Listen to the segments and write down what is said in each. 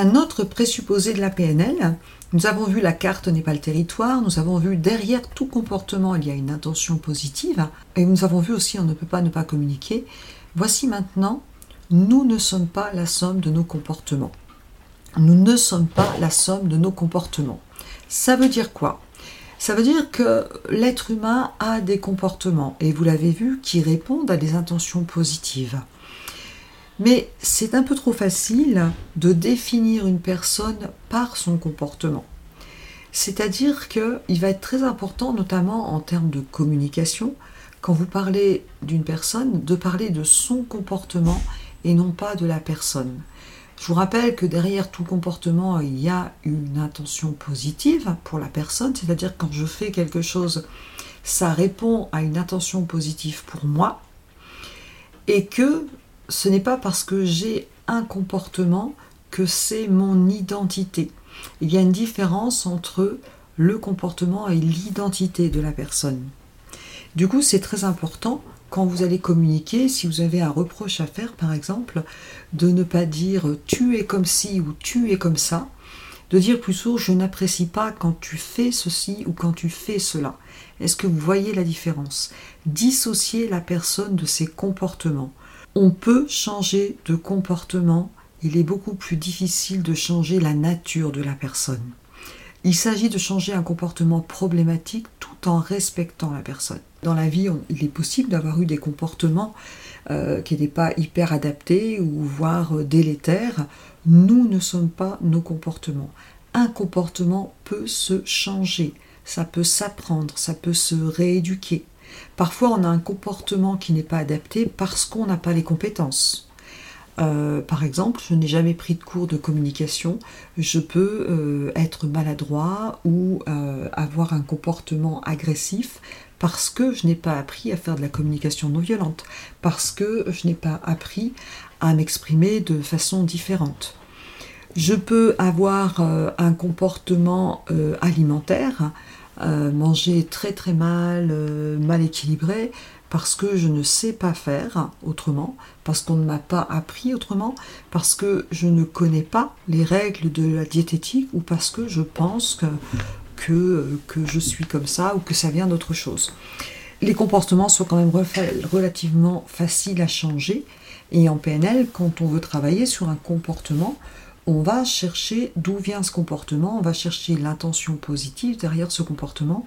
Un autre présupposé de la PNL, nous avons vu la carte n'est pas le territoire, nous avons vu derrière tout comportement il y a une intention positive, et nous avons vu aussi on ne peut pas ne pas communiquer. Voici maintenant, nous ne sommes pas la somme de nos comportements. Nous ne sommes pas la somme de nos comportements. Ça veut dire quoi? Ça veut dire que l'être humain a des comportements, et vous l'avez vu, qui répondent à des intentions positives. Mais c'est un peu trop facile de définir une personne par son comportement. C'est-à-dire qu'il va être très important, notamment en termes de communication, quand vous parlez d'une personne, de parler de son comportement et non pas de la personne. Je vous rappelle que derrière tout comportement, il y a une intention positive pour la personne, c'est-à-dire quand je fais quelque chose, ça répond à une intention positive pour moi, et que ce n'est pas parce que j'ai un comportement que c'est mon identité. Il y a une différence entre le comportement et l'identité de la personne. Du coup, c'est très important quand vous allez communiquer, si vous avez un reproche à faire par exemple, de ne pas dire tu es comme ci ou tu es comme ça, de dire plutôt je n'apprécie pas quand tu fais ceci ou quand tu fais cela. Est-ce que vous voyez la différence? Dissocier la personne de ses comportements. On peut changer de comportement, il est beaucoup plus difficile de changer la nature de la personne. Il s'agit de changer un comportement problématique tout en respectant la personne. Dans la vie, il est possible d'avoir eu des comportements euh, qui n'étaient pas hyper adaptés ou voire euh, délétères. Nous ne sommes pas nos comportements. Un comportement peut se changer, ça peut s'apprendre, ça peut se rééduquer. Parfois, on a un comportement qui n'est pas adapté parce qu'on n'a pas les compétences. Euh, par exemple, je n'ai jamais pris de cours de communication, je peux euh, être maladroit ou euh, avoir un comportement agressif parce que je n'ai pas appris à faire de la communication non violente, parce que je n'ai pas appris à m'exprimer de façon différente. Je peux avoir un comportement alimentaire euh, manger très très mal, euh, mal équilibré, parce que je ne sais pas faire autrement, parce qu'on ne m'a pas appris autrement, parce que je ne connais pas les règles de la diététique ou parce que je pense que, je suis comme ça ou que ça vient d'autre chose. Les comportements sont quand même relativement faciles à changer et en PNL, quand on veut travailler sur un comportement, on va chercher d'où vient ce comportement, on va chercher l'intention positive derrière ce comportement.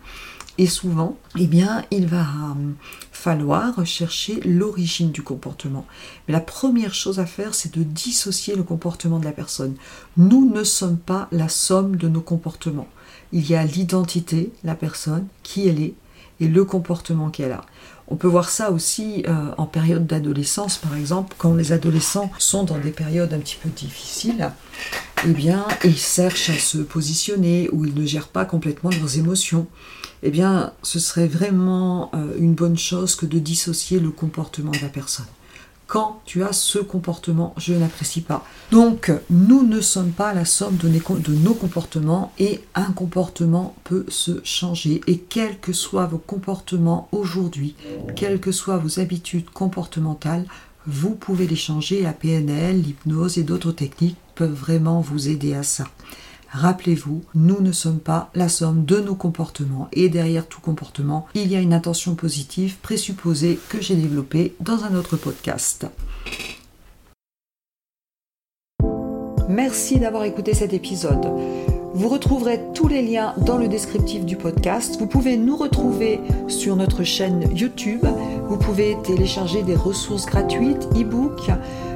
Et souvent, eh bien, il va euh, falloir chercher l'origine du comportement. Mais la première chose à faire, c'est de dissocier le comportement de la personne. Nous ne sommes pas la somme de nos comportements. Il y a l'identité, la personne, qui elle est, et le comportement qu'elle a. On peut voir ça aussi euh, en période d'adolescence, par exemple, quand les adolescents sont dans des périodes un petit peu difficiles, eh bien, ils cherchent à se positionner ou ils ne gèrent pas complètement leurs émotions. Eh bien, ce serait vraiment euh, une bonne chose que de dissocier le comportement de la personne quand tu as ce comportement, je n'apprécie pas. Donc, nous ne sommes pas la somme de nos comportements et un comportement peut se changer. Et quels que soient vos comportements aujourd'hui, quelles que soient vos habitudes comportementales, vous pouvez les changer. La PNL, l'hypnose et d'autres techniques peuvent vraiment vous aider à ça. Rappelez-vous, nous ne sommes pas la somme de nos comportements et derrière tout comportement, il y a une intention positive présupposée que j'ai développée dans un autre podcast. Merci d'avoir écouté cet épisode. Vous retrouverez tous les liens dans le descriptif du podcast. Vous pouvez nous retrouver sur notre chaîne YouTube. Vous pouvez télécharger des ressources gratuites, e-books